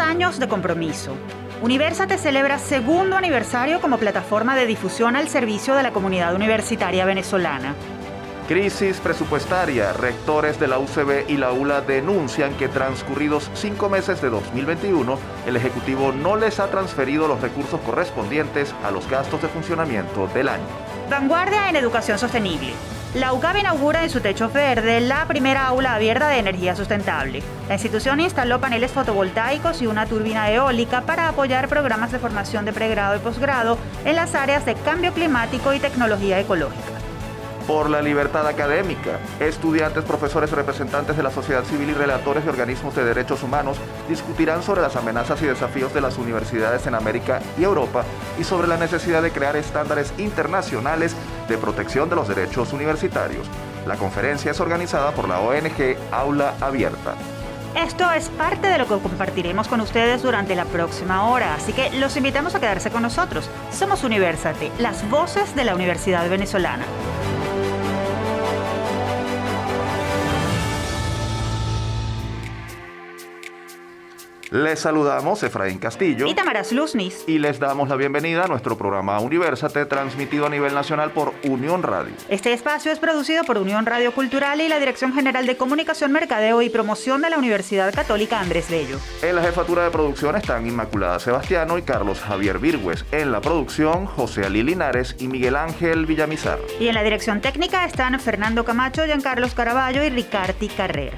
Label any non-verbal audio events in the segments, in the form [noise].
años de compromiso. Universate celebra segundo aniversario como plataforma de difusión al servicio de la comunidad universitaria venezolana. Crisis presupuestaria. Rectores de la UCB y la ULA denuncian que transcurridos cinco meses de 2021, el Ejecutivo no les ha transferido los recursos correspondientes a los gastos de funcionamiento del año. Vanguardia en educación sostenible. La UCAB inaugura en su techo verde la primera aula abierta de energía sustentable. La institución instaló paneles fotovoltaicos y una turbina eólica para apoyar programas de formación de pregrado y posgrado en las áreas de cambio climático y tecnología ecológica por la libertad académica. Estudiantes, profesores, representantes de la sociedad civil y relatores de organismos de derechos humanos discutirán sobre las amenazas y desafíos de las universidades en América y Europa y sobre la necesidad de crear estándares internacionales de protección de los derechos universitarios. La conferencia es organizada por la ONG Aula Abierta. Esto es parte de lo que compartiremos con ustedes durante la próxima hora, así que los invitamos a quedarse con nosotros. Somos Universate, las voces de la Universidad Venezolana. Les saludamos Efraín Castillo y Tamara Luznis y les damos la bienvenida a nuestro programa Universate transmitido a nivel nacional por Unión Radio. Este espacio es producido por Unión Radio Cultural y la Dirección General de Comunicación, Mercadeo y Promoción de la Universidad Católica Andrés Bello. En la jefatura de producción están Inmaculada Sebastiano y Carlos Javier Virgües. En la producción, José Ali Linares y Miguel Ángel Villamizar. Y en la dirección técnica están Fernando Camacho, Giancarlos Caraballo y Ricardi Carrera.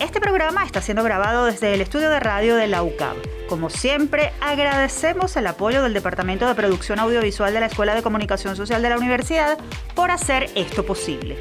Este programa está siendo grabado desde el estudio de radio de la UCAB. Como siempre, agradecemos el apoyo del Departamento de Producción Audiovisual de la Escuela de Comunicación Social de la Universidad por hacer esto posible.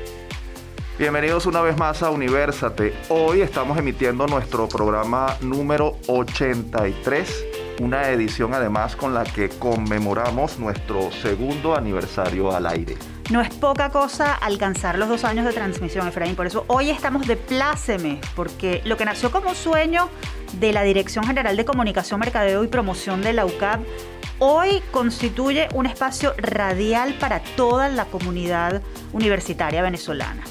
Bienvenidos una vez más a Universate. Hoy estamos emitiendo nuestro programa número 83, una edición además con la que conmemoramos nuestro segundo aniversario al aire. No es poca cosa alcanzar los dos años de transmisión, Efraín. Por eso hoy estamos de pláceme, porque lo que nació como un sueño de la Dirección General de Comunicación, Mercadeo y Promoción de la UCAP, hoy constituye un espacio radial para toda la comunidad universitaria venezolana.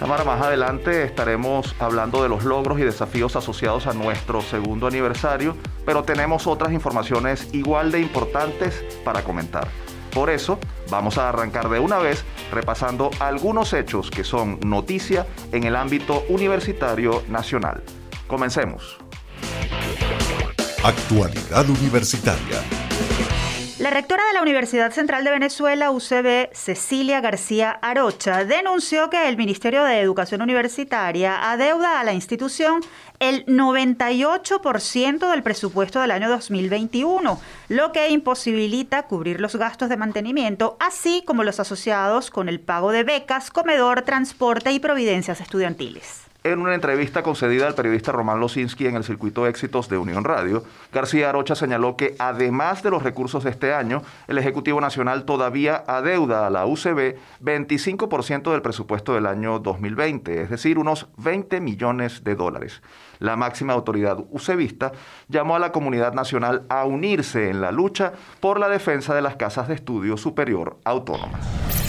Tamara, más adelante estaremos hablando de los logros y desafíos asociados a nuestro segundo aniversario, pero tenemos otras informaciones igual de importantes para comentar. Por eso, vamos a arrancar de una vez repasando algunos hechos que son noticia en el ámbito universitario nacional. Comencemos. Actualidad Universitaria. La rectora de la Universidad Central de Venezuela, UCB, Cecilia García Arocha, denunció que el Ministerio de Educación Universitaria adeuda a la institución el 98% del presupuesto del año 2021, lo que imposibilita cubrir los gastos de mantenimiento, así como los asociados con el pago de becas, comedor, transporte y providencias estudiantiles. En una entrevista concedida al periodista Román Losinski en el circuito Éxitos de Unión Radio, García Arocha señaló que además de los recursos de este año, el Ejecutivo Nacional todavía adeuda a la UCB 25% del presupuesto del año 2020, es decir, unos 20 millones de dólares. La máxima autoridad UCBista llamó a la comunidad nacional a unirse en la lucha por la defensa de las casas de estudio superior autónomas.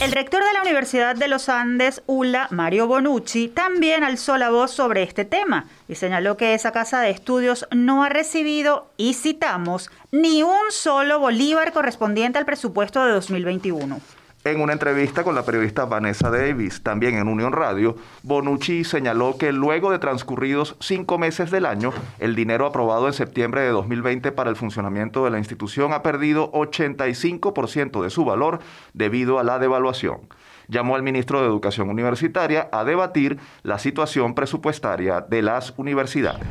El rector de la Universidad de los Andes, ULA, Mario Bonucci, también alzó la voz sobre este tema y señaló que esa casa de estudios no ha recibido, y citamos, ni un solo bolívar correspondiente al presupuesto de 2021. En una entrevista con la periodista Vanessa Davis, también en Unión Radio, Bonucci señaló que luego de transcurridos cinco meses del año, el dinero aprobado en septiembre de 2020 para el funcionamiento de la institución ha perdido 85% de su valor debido a la devaluación. Llamó al ministro de Educación Universitaria a debatir la situación presupuestaria de las universidades.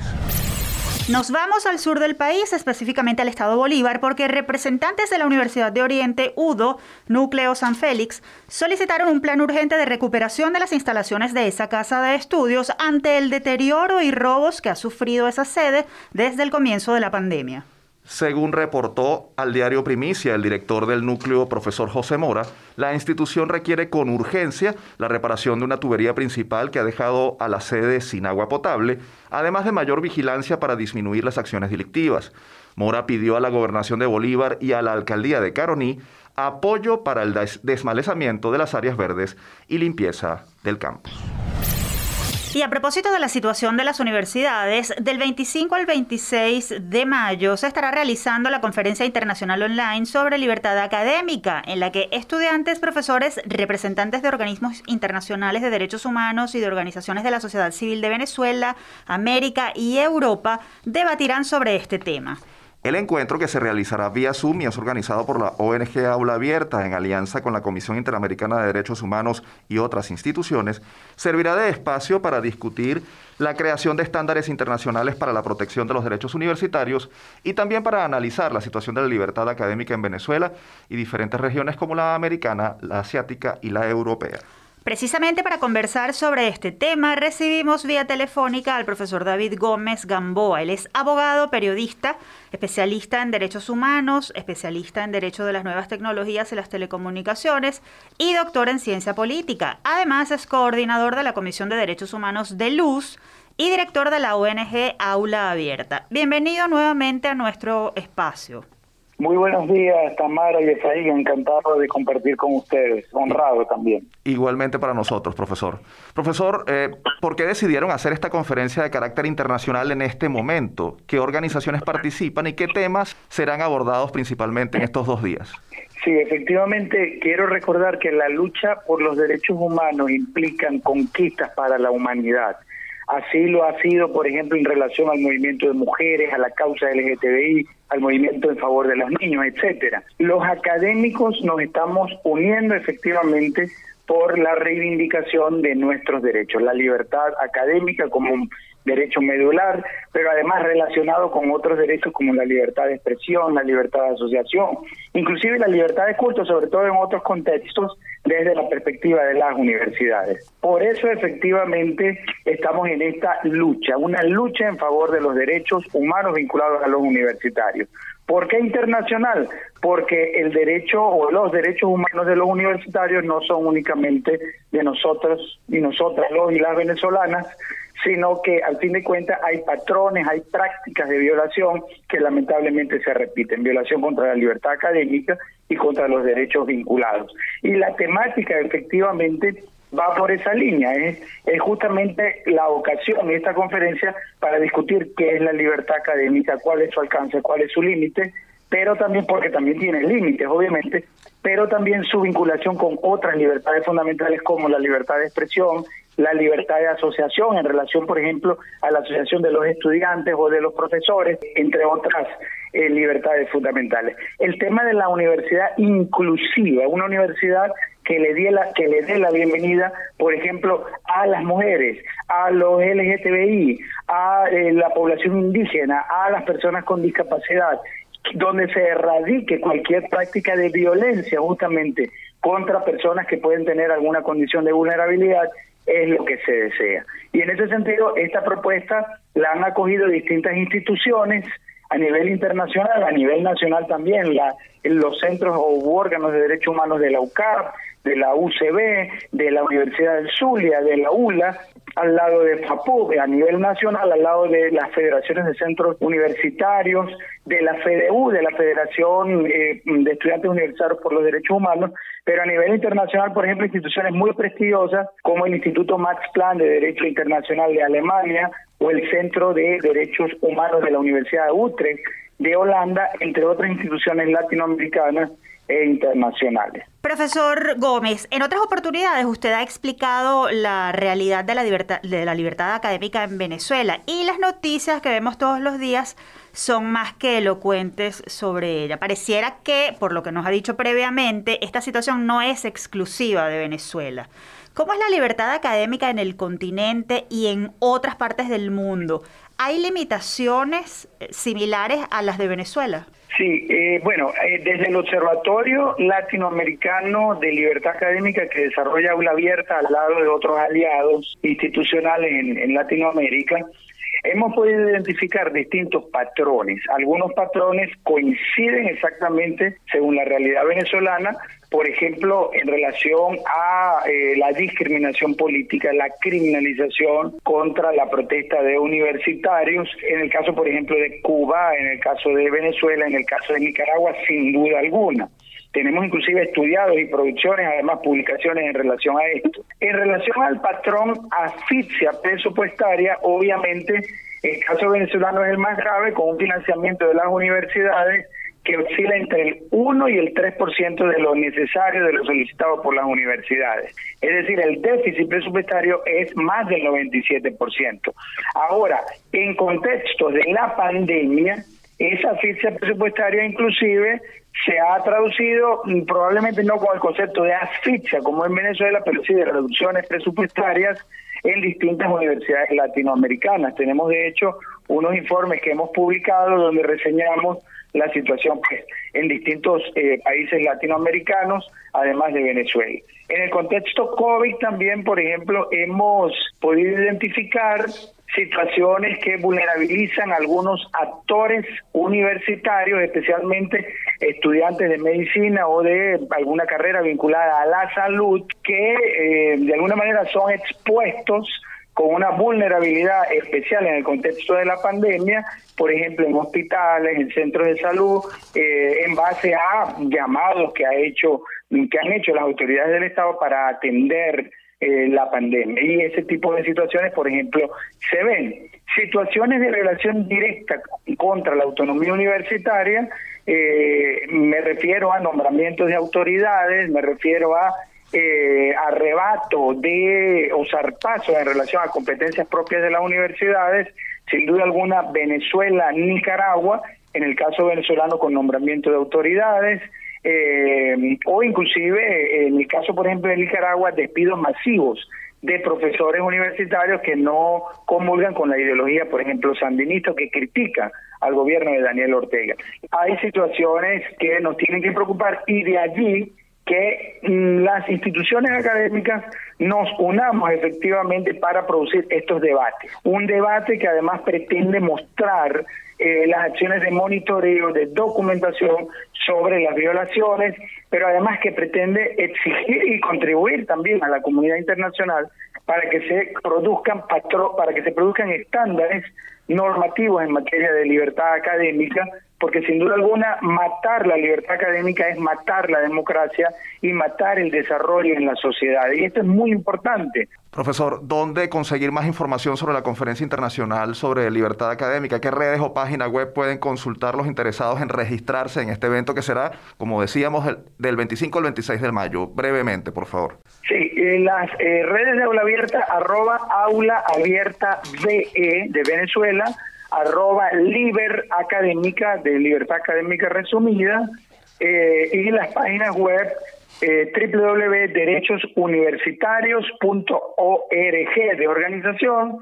Nos vamos al sur del país, específicamente al estado Bolívar, porque representantes de la Universidad de Oriente, UDO, Núcleo San Félix, solicitaron un plan urgente de recuperación de las instalaciones de esa casa de estudios ante el deterioro y robos que ha sufrido esa sede desde el comienzo de la pandemia. Según reportó al diario Primicia el director del núcleo, profesor José Mora, la institución requiere con urgencia la reparación de una tubería principal que ha dejado a la sede sin agua potable, además de mayor vigilancia para disminuir las acciones delictivas. Mora pidió a la gobernación de Bolívar y a la alcaldía de Caroní apoyo para el desmalezamiento de las áreas verdes y limpieza del campus. Y a propósito de la situación de las universidades, del 25 al 26 de mayo se estará realizando la conferencia internacional online sobre libertad académica, en la que estudiantes, profesores, representantes de organismos internacionales de derechos humanos y de organizaciones de la sociedad civil de Venezuela, América y Europa debatirán sobre este tema. El encuentro, que se realizará vía Zoom y es organizado por la ONG Aula Abierta en alianza con la Comisión Interamericana de Derechos Humanos y otras instituciones, servirá de espacio para discutir la creación de estándares internacionales para la protección de los derechos universitarios y también para analizar la situación de la libertad académica en Venezuela y diferentes regiones como la americana, la asiática y la europea. Precisamente para conversar sobre este tema, recibimos vía telefónica al profesor David Gómez Gamboa. Él es abogado, periodista, especialista en derechos humanos, especialista en derecho de las nuevas tecnologías y las telecomunicaciones y doctor en ciencia política. Además, es coordinador de la Comisión de Derechos Humanos de Luz y director de la ONG Aula Abierta. Bienvenido nuevamente a nuestro espacio. Muy buenos días, Tamara y Efraín. Encantado de compartir con ustedes. Honrado también. Igualmente para nosotros, profesor. Profesor, eh, ¿por qué decidieron hacer esta conferencia de carácter internacional en este momento? ¿Qué organizaciones participan y qué temas serán abordados principalmente en estos dos días? Sí, efectivamente, quiero recordar que la lucha por los derechos humanos implican conquistas para la humanidad. Así lo ha sido, por ejemplo, en relación al movimiento de mujeres, a la causa LGTBI, al movimiento en favor de los niños, etcétera. Los académicos nos estamos uniendo efectivamente por la reivindicación de nuestros derechos, la libertad académica como un derecho medular, pero además relacionado con otros derechos como la libertad de expresión, la libertad de asociación, inclusive la libertad de culto, sobre todo en otros contextos desde la perspectiva de las universidades. Por eso efectivamente estamos en esta lucha, una lucha en favor de los derechos humanos vinculados a los universitarios. ¿Por qué internacional? Porque el derecho o los derechos humanos de los universitarios no son únicamente de nosotros y nosotras, los y las venezolanas, sino que al fin de cuentas hay patrones, hay prácticas de violación que lamentablemente se repiten, violación contra la libertad académica y contra los derechos vinculados. Y la temática efectivamente va por esa línea, es, es justamente la ocasión de esta conferencia para discutir qué es la libertad académica, cuál es su alcance, cuál es su límite, pero también porque también tiene límites, obviamente, pero también su vinculación con otras libertades fundamentales como la libertad de expresión, la libertad de asociación en relación, por ejemplo, a la asociación de los estudiantes o de los profesores, entre otras eh, libertades fundamentales. El tema de la universidad inclusiva, una universidad que le dé la que le dé la bienvenida, por ejemplo, a las mujeres, a los LGTBI, a eh, la población indígena, a las personas con discapacidad, donde se erradique cualquier práctica de violencia justamente contra personas que pueden tener alguna condición de vulnerabilidad es lo que se desea. Y en ese sentido, esta propuesta la han acogido distintas instituciones a nivel internacional, a nivel nacional también, la, los centros o órganos de derechos humanos de la UCAP, de la UCB, de la Universidad del Zulia, de la ULA, al lado de FAPUB, a nivel nacional, al lado de las federaciones de centros universitarios, de la FEDEU, de la Federación eh, de Estudiantes Universitarios por los Derechos Humanos, pero a nivel internacional, por ejemplo, instituciones muy prestigiosas como el Instituto Max Planck de Derecho Internacional de Alemania o el Centro de Derechos Humanos de la Universidad de Utrecht de Holanda, entre otras instituciones latinoamericanas e internacionales. Profesor Gómez, en otras oportunidades usted ha explicado la realidad de la libertad, de la libertad académica en Venezuela y las noticias que vemos todos los días son más que elocuentes sobre ella. Pareciera que, por lo que nos ha dicho previamente, esta situación no es exclusiva de Venezuela. ¿Cómo es la libertad académica en el continente y en otras partes del mundo? ¿Hay limitaciones eh, similares a las de Venezuela? Sí, eh, bueno, eh, desde el Observatorio Latinoamericano de Libertad Académica que desarrolla Aula Abierta al lado de otros aliados institucionales en Latinoamérica, hemos podido identificar distintos patrones. Algunos patrones coinciden exactamente según la realidad venezolana, por ejemplo, en relación a eh, la discriminación política, la criminalización contra la protesta de universitarios, en el caso, por ejemplo, de Cuba, en el caso de Venezuela, en el caso de Nicaragua, sin duda alguna. tenemos inclusive estudiados y producciones, además publicaciones en relación a esto. En relación al patrón asfixia presupuestaria, obviamente el caso venezolano es el más grave, con un financiamiento de las universidades que oscila entre el 1 y el 3% de lo necesario de lo solicitado por las universidades. Es decir, el déficit presupuestario es más del 97%. Ahora, en contexto de la pandemia, esa asfixia presupuestaria inclusive se ha traducido mm, probablemente no con el concepto de asfixia como en Venezuela, pero sí de reducciones presupuestarias en distintas universidades latinoamericanas. Tenemos de hecho unos informes que hemos publicado donde reseñamos la situación pues, en distintos eh, países latinoamericanos, además de Venezuela. En el contexto COVID también, por ejemplo, hemos podido identificar situaciones que vulnerabilizan a algunos actores universitarios, especialmente estudiantes de medicina o de alguna carrera vinculada a la salud, que eh, de alguna manera son expuestos con una vulnerabilidad especial en el contexto de la pandemia, por ejemplo, en hospitales, en centros de salud, eh, en base a llamados que ha hecho que han hecho las autoridades del Estado para atender eh, la pandemia. Y ese tipo de situaciones, por ejemplo, se ven. Situaciones de relación directa contra la autonomía universitaria, eh, me refiero a nombramientos de autoridades, me refiero a eh, arrebato de o zarpazo en relación a competencias propias de las universidades, sin duda alguna Venezuela, Nicaragua, en el caso venezolano con nombramiento de autoridades, eh, o inclusive en el caso, por ejemplo, de Nicaragua, despidos masivos de profesores universitarios que no comulgan con la ideología, por ejemplo, sandinista, que critica al gobierno de Daniel Ortega. Hay situaciones que nos tienen que preocupar y de allí que mm, las instituciones académicas nos unamos efectivamente para producir estos debates. Un debate que además pretende mostrar eh, las acciones de monitoreo, de documentación sobre las violaciones, pero además que pretende exigir y contribuir también a la comunidad internacional para que se produzcan para que se produzcan estándares normativos en materia de libertad académica porque sin duda alguna matar la libertad académica es matar la democracia y matar el desarrollo en la sociedad. Y esto es muy importante. Profesor, ¿dónde conseguir más información sobre la conferencia internacional sobre libertad académica? ¿Qué redes o páginas web pueden consultar los interesados en registrarse en este evento que será, como decíamos, del 25 al 26 de mayo? Brevemente, por favor. Sí, en las eh, redes de Aula Abierta, arroba Aula Abierta VE de Venezuela, arroba Liber Académica, de Libertad Académica Resumida, eh, y las páginas web eh, www.derechosuniversitarios.org de organización,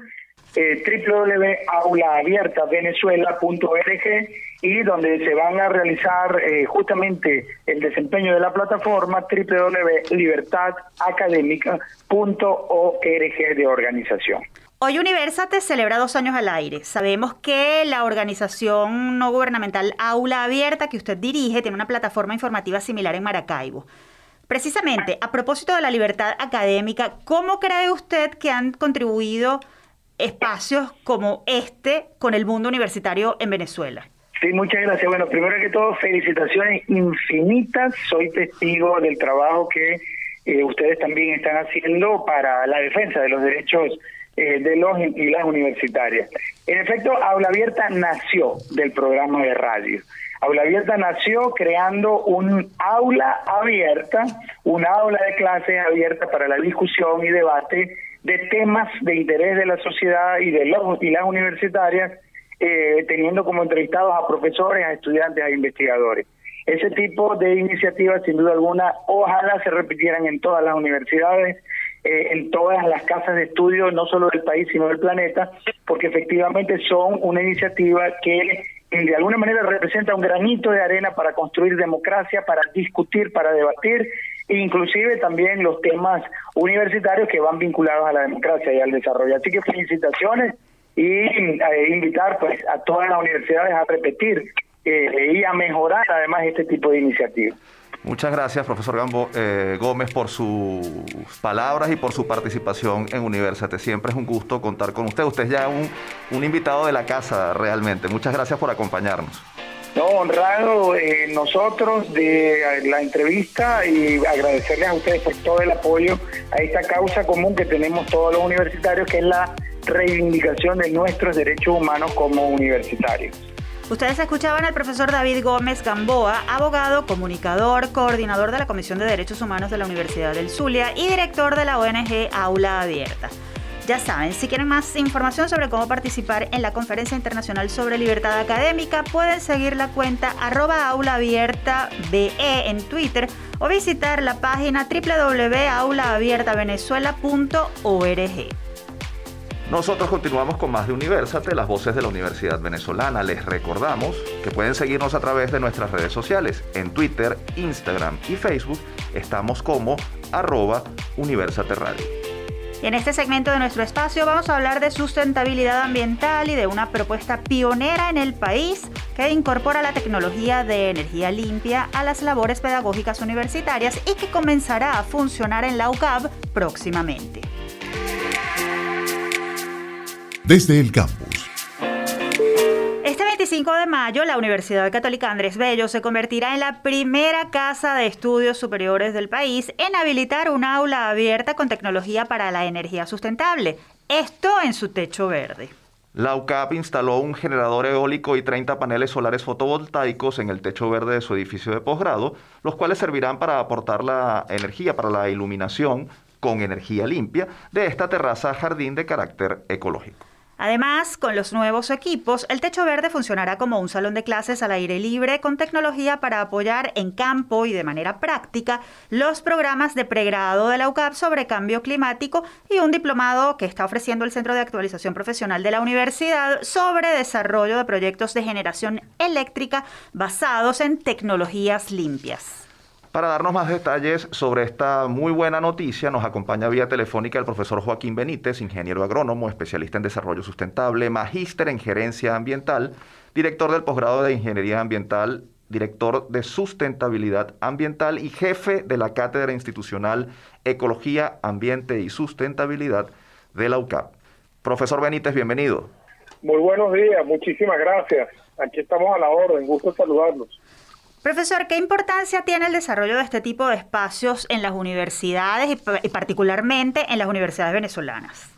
eh, www.aulaabiertavenezuela.org y donde se van a realizar eh, justamente el desempeño de la plataforma www.libertadacadémica.org de organización. Hoy Universate celebra dos años al aire. Sabemos que la organización no gubernamental Aula Abierta que usted dirige tiene una plataforma informativa similar en Maracaibo. Precisamente, a propósito de la libertad académica, ¿cómo cree usted que han contribuido espacios como este con el mundo universitario en Venezuela? Sí, muchas gracias. Bueno, primero que todo, felicitaciones infinitas. Soy testigo del trabajo que eh, ustedes también están haciendo para la defensa de los derechos eh, de los y las universitarias. En efecto, Aula Abierta nació del programa de radio. Aula Abierta nació creando un aula abierta, un aula de clases abierta para la discusión y debate de temas de interés de la sociedad y de los y las universitarias, eh, teniendo como entrevistados a profesores, a estudiantes, a investigadores. Ese tipo de iniciativas, sin duda alguna, ojalá se repitieran en todas las universidades, eh, en todas las casas de estudio, no solo del país, sino del planeta, porque efectivamente son una iniciativa que de alguna manera representa un granito de arena para construir democracia, para discutir, para debatir, e inclusive también los temas universitarios que van vinculados a la democracia y al desarrollo. Así que felicitaciones y eh, invitar pues a todas las universidades a repetir eh, y a mejorar además este tipo de iniciativas. Muchas gracias, profesor Gambo, eh, Gómez, por sus palabras y por su participación en Universate. Siempre es un gusto contar con usted. Usted es ya un, un invitado de la casa, realmente. Muchas gracias por acompañarnos. No, honrado eh, nosotros de la entrevista y agradecerles a ustedes por todo el apoyo a esta causa común que tenemos todos los universitarios, que es la reivindicación de nuestros derechos humanos como universitarios. Ustedes escuchaban al profesor David Gómez Gamboa, abogado, comunicador, coordinador de la Comisión de Derechos Humanos de la Universidad del Zulia y director de la ONG Aula Abierta. Ya saben, si quieren más información sobre cómo participar en la Conferencia Internacional sobre Libertad Académica, pueden seguir la cuenta arroba aulaabiertabe en Twitter o visitar la página www.aulaabiertavenezuela.org. Nosotros continuamos con más de Universate, las voces de la Universidad Venezolana. Les recordamos que pueden seguirnos a través de nuestras redes sociales. En Twitter, Instagram y Facebook estamos como arroba Universate Radio. En este segmento de nuestro espacio vamos a hablar de sustentabilidad ambiental y de una propuesta pionera en el país que incorpora la tecnología de energía limpia a las labores pedagógicas universitarias y que comenzará a funcionar en la UCAB próximamente. Desde el campus 25 de mayo, la Universidad Católica Andrés Bello se convertirá en la primera casa de estudios superiores del país en habilitar un aula abierta con tecnología para la energía sustentable. Esto en su techo verde. La UCAP instaló un generador eólico y 30 paneles solares fotovoltaicos en el techo verde de su edificio de posgrado, los cuales servirán para aportar la energía para la iluminación con energía limpia de esta terraza jardín de carácter ecológico. Además, con los nuevos equipos, el Techo Verde funcionará como un salón de clases al aire libre con tecnología para apoyar en campo y de manera práctica los programas de pregrado de la UCAP sobre cambio climático y un diplomado que está ofreciendo el Centro de Actualización Profesional de la Universidad sobre desarrollo de proyectos de generación eléctrica basados en tecnologías limpias. Para darnos más detalles sobre esta muy buena noticia, nos acompaña vía telefónica el profesor Joaquín Benítez, ingeniero agrónomo, especialista en desarrollo sustentable, magíster en gerencia ambiental, director del posgrado de ingeniería ambiental, director de sustentabilidad ambiental y jefe de la cátedra institucional Ecología, Ambiente y Sustentabilidad de la UCAP. Profesor Benítez, bienvenido. Muy buenos días, muchísimas gracias. Aquí estamos a la orden, gusto saludarlos. Profesor, ¿qué importancia tiene el desarrollo de este tipo de espacios en las universidades y, particularmente en las universidades venezolanas?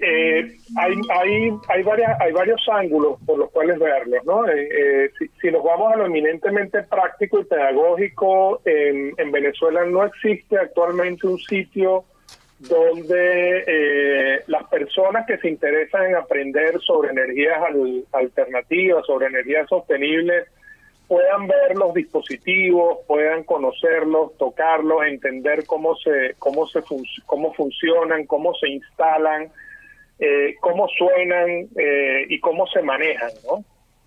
Eh, hay, hay, hay, varias, hay varios ángulos por los cuales verlos. ¿no? Eh, eh, si, nos vamos a lo eminentemente práctico y pedagógico, en, en Venezuela no existe actualmente un sitio donde las personas que se interesan en aprender sobre energías alternativas, sobre energías sostenibles, puedan ver los dispositivos, puedan conocerlos, tocarlos, entender cómo se cómo se cómo funcionan, cómo se instalan, eh, cómo suenan eh, y cómo se manejan, ¿no?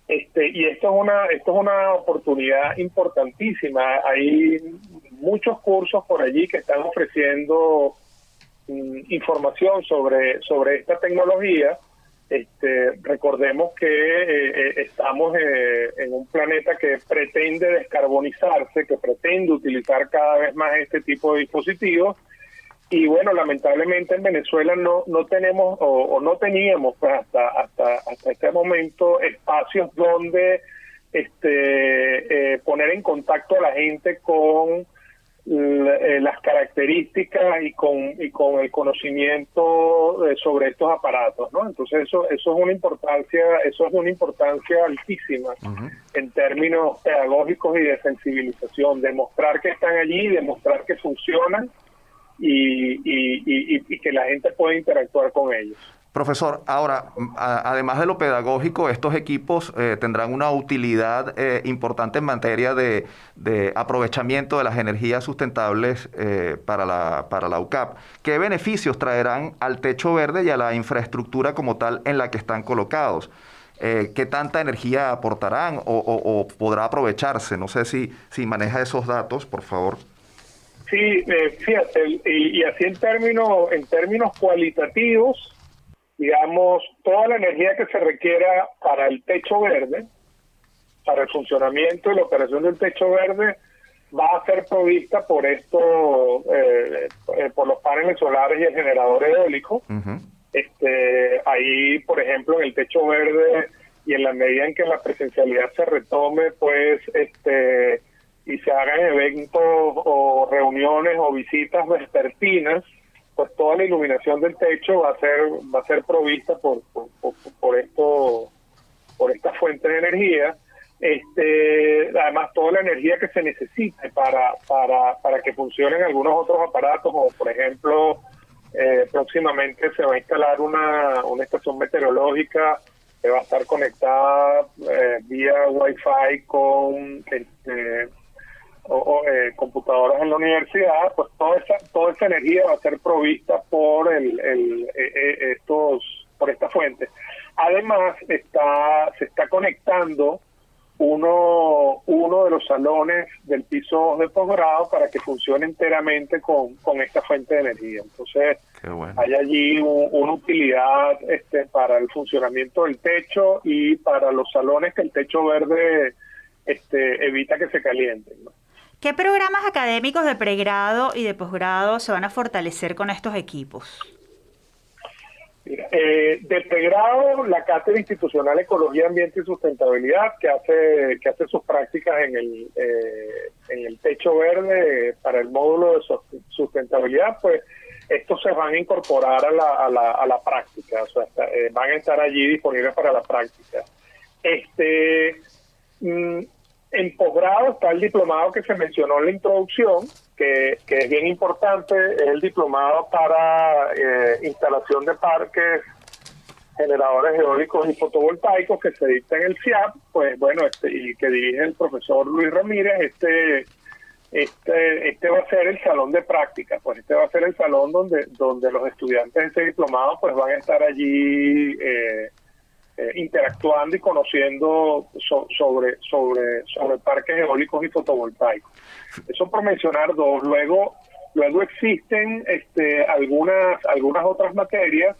Este y esto es una esto es una oportunidad importantísima. Hay muchos cursos por allí que están ofreciendo mm, información sobre sobre esta tecnología este, recordemos que eh, eh, estamos eh, en un planeta que pretende descarbonizarse, que pretende utilizar cada vez más este tipo de dispositivos. Y bueno, lamentablemente en Venezuela no, no tenemos o, no teníamos pues, hasta, hasta, hasta este momento espacios donde este, poner en contacto a la gente con eh, las características y con y con el conocimiento eh, sobre estos aparatos no entonces eso eso es una importancia eso es una importancia altísima en términos pedagógicos y de sensibilización demostrar que están allí demostrar que funcionan y, y, y que la gente puede interactuar con ellos Profesor, ahora, además de lo pedagógico, estos equipos eh, tendrán una utilidad eh, importante en materia de, aprovechamiento de las energías sustentables eh, para, la, para la UCAP. ¿Qué beneficios traerán al techo verde y a la infraestructura como tal en la que están colocados? ¿Qué tanta energía aportarán o, podrá aprovecharse? No sé si, si maneja esos datos, por favor. Sí, fíjate, y, y así en términos, en términos cualitativos, digamos, toda la energía que se requiera para el techo verde, para el funcionamiento y la operación del techo verde, va a ser provista por esto, eh, eh, por los paneles solares y el generador eólico. este Ahí, por ejemplo, en el techo verde y en la medida en que la presencialidad se retome, pues, este, y se hagan eventos o reuniones o visitas vespertinas, pues toda la iluminación del techo va a ser va a ser provista por por, esto por esta fuente de energía. Este además toda la energía que se necesite para para para que funcionen algunos otros aparatos como por ejemplo eh, próximamente se va a instalar una, una estación meteorológica que va a estar conectada eh, vía wifi con este, o, eh, computadoras en la universidad, pues toda esa, toda esa energía va a ser provista por el, el estos por esta fuente. Además está se está conectando uno, uno de los salones del piso de posgrado para que funcione enteramente con, con esta fuente de energía. Entonces, hay allí una utilidad este, para el funcionamiento del techo y para los salones que el techo verde este, evita que se calienten. ¿Qué programas académicos de pregrado y de posgrado se van a fortalecer con estos equipos? Eh, de pregrado, la Cátedra Institucional Ecología, Ambiente y Sustentabilidad, que hace que hace sus prácticas en el, eh, en el techo verde para el módulo de sustentabilidad, pues estos se van a incorporar a la, a la, a la práctica, o sea, eh, van a estar allí disponibles para la práctica. Este, mm, en posgrado está el diplomado que se mencionó en la introducción, que, es bien importante, es el diplomado para eh, instalación de parques generadores eólicos y fotovoltaicos que se dicta en el CIAP, pues bueno, este, y que dirige el profesor Luis Ramírez, este, este, este va a ser el salón de práctica, pues este va a ser el salón donde, donde los estudiantes de ese diplomado pues van a estar allí eh, eh, interactuando y conociendo sobre, sobre, sobre parques eólicos y fotovoltaicos. Eso por mencionar dos. Luego, luego existen este, algunas, algunas otras materias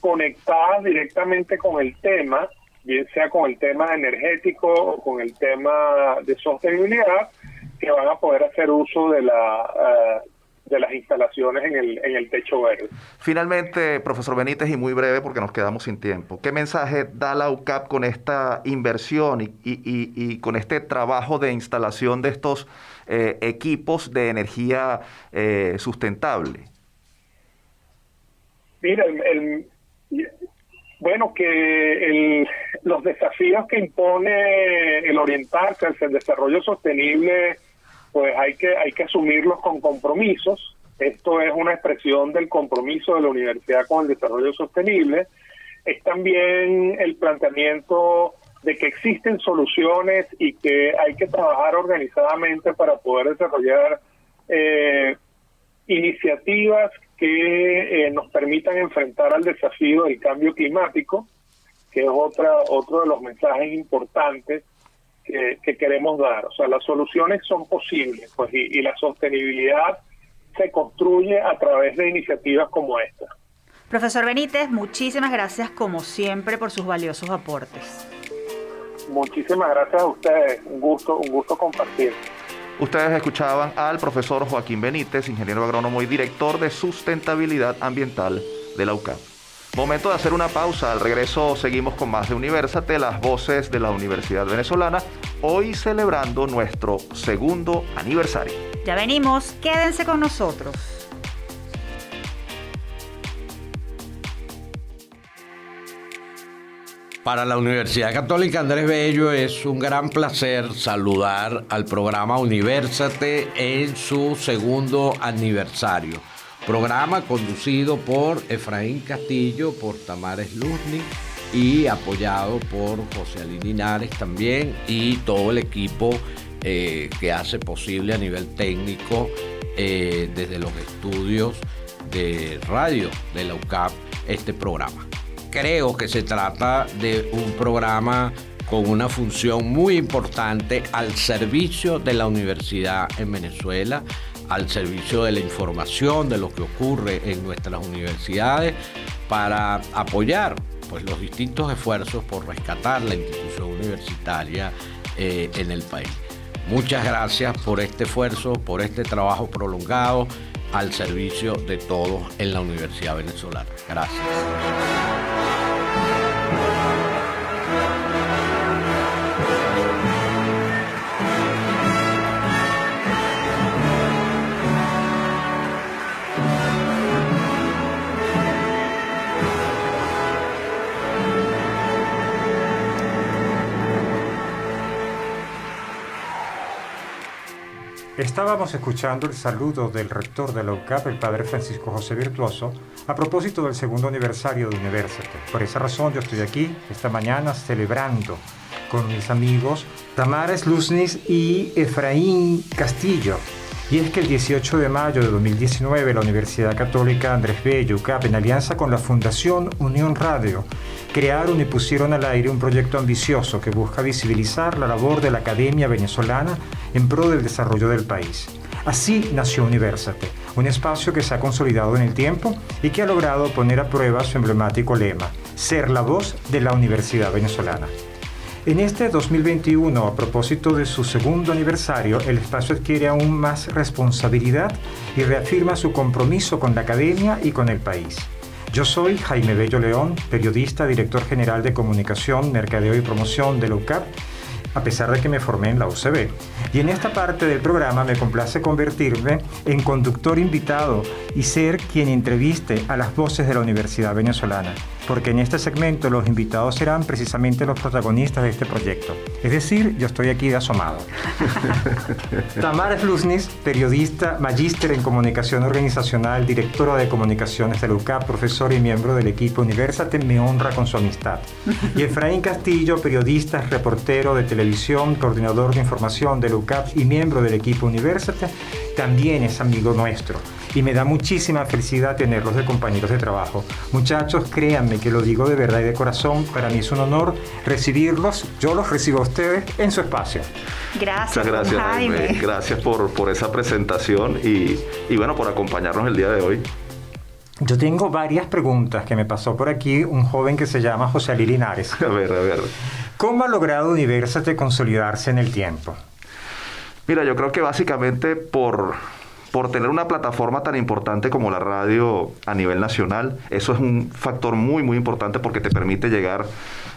conectadas directamente con el tema, bien sea con el tema energético o con el tema de sostenibilidad, que van a poder hacer uso de la, eh, de las instalaciones en el, en el techo verde. Finalmente, profesor Benítez, y muy breve porque nos quedamos sin tiempo, ¿qué mensaje da la UCAP con esta inversión y, y, y, con este trabajo de instalación de estos eh, equipos de energía eh, sustentable? Mira, el, bueno, que el, los desafíos que impone el orientarse hacia el desarrollo sostenible pues hay que, hay que asumirlos con compromisos. Esto es una expresión del compromiso de la universidad con el desarrollo sostenible. Es también el planteamiento de que existen soluciones y que hay que trabajar organizadamente para poder desarrollar eh, iniciativas que eh, nos permitan enfrentar al desafío del cambio climático, que es otra, otro de los mensajes importantes que, queremos dar. O sea, las soluciones son posibles pues y, la sostenibilidad se construye a través de iniciativas como esta. Profesor Benítez, muchísimas gracias como siempre por sus valiosos aportes. Muchísimas gracias a ustedes, un gusto, un gusto compartir. Ustedes escuchaban al profesor Joaquín Benítez, ingeniero agrónomo y director de sustentabilidad ambiental de la UCAP. Momento de hacer una pausa. Al regreso seguimos con más de Universate, las voces de la Universidad Venezolana, hoy celebrando nuestro segundo aniversario. Ya venimos, quédense con nosotros. Para la Universidad Católica Andrés Bello es un gran placer saludar al programa Universate en su segundo aniversario Programa conducido por Efraín Castillo, por Tamares Luzny y apoyado por José Alín Linares también y todo el equipo eh, que hace posible a nivel técnico eh, desde los estudios de radio de la UCAP este programa. Creo que se trata de un programa con una función muy importante al servicio de la universidad en Venezuela al servicio de la información de lo que ocurre en nuestras universidades para apoyar pues, los distintos esfuerzos por rescatar la institución universitaria eh, en el país. Muchas gracias por este esfuerzo, por este trabajo prolongado al servicio de todos en la Universidad Venezolana. Gracias. Estábamos escuchando el saludo del rector de la UCAP, el padre Francisco José Virtuoso, a propósito del segundo aniversario de University. Por esa razón yo estoy aquí esta mañana celebrando con mis amigos Tamara Sluznis y Efraín Castillo. Y es que el 18 de mayo de 2019 la Universidad Católica Andrés Bello, UCAP, en alianza con la Fundación Unión Radio, crearon y pusieron al aire un proyecto ambicioso que busca visibilizar la labor de la Academia Venezolana en pro del desarrollo del país. Así nació Universate, un espacio que se ha consolidado en el tiempo y que ha logrado poner a prueba su emblemático lema, ser la voz de la Universidad Venezolana. En este 2021, a propósito de su segundo aniversario, el espacio adquiere aún más responsabilidad y reafirma su compromiso con la academia y con el país. Yo soy Jaime Bello León, periodista, director general de comunicación, mercadeo y promoción de la UCAP a pesar de que me formé en la UCB. Y en esta parte del programa me complace convertirme en conductor invitado y ser quien entreviste a las voces de la Universidad Venezolana, porque en este segmento los invitados serán precisamente los protagonistas de este proyecto. Es decir, yo estoy aquí de asomado. [laughs] Tamara Flusnis, periodista, magíster en comunicación organizacional, directora de comunicaciones de la UCAP, profesor y miembro del equipo Universate, me honra con su amistad. Y [laughs] Efraín Castillo, periodista, reportero de televisión coordinador de información del UCAP y miembro del equipo University, también es amigo nuestro. Y me da muchísima felicidad tenerlos de compañeros de trabajo. Muchachos, créanme que lo digo de verdad y de corazón, para mí es un honor recibirlos, yo los recibo a ustedes en su espacio. Gracias, Muchas gracias Jaime. Gracias por, por esa presentación y, y bueno, por acompañarnos el día de hoy. Yo tengo varias preguntas que me pasó por aquí un joven que se llama José Ali Linares. [laughs] A ver, a ver. ¿Cómo ha logrado Universate consolidarse en el tiempo? Mira, yo creo que básicamente por, por tener una plataforma tan importante como la radio a nivel nacional, eso es un factor muy, muy importante porque te permite llegar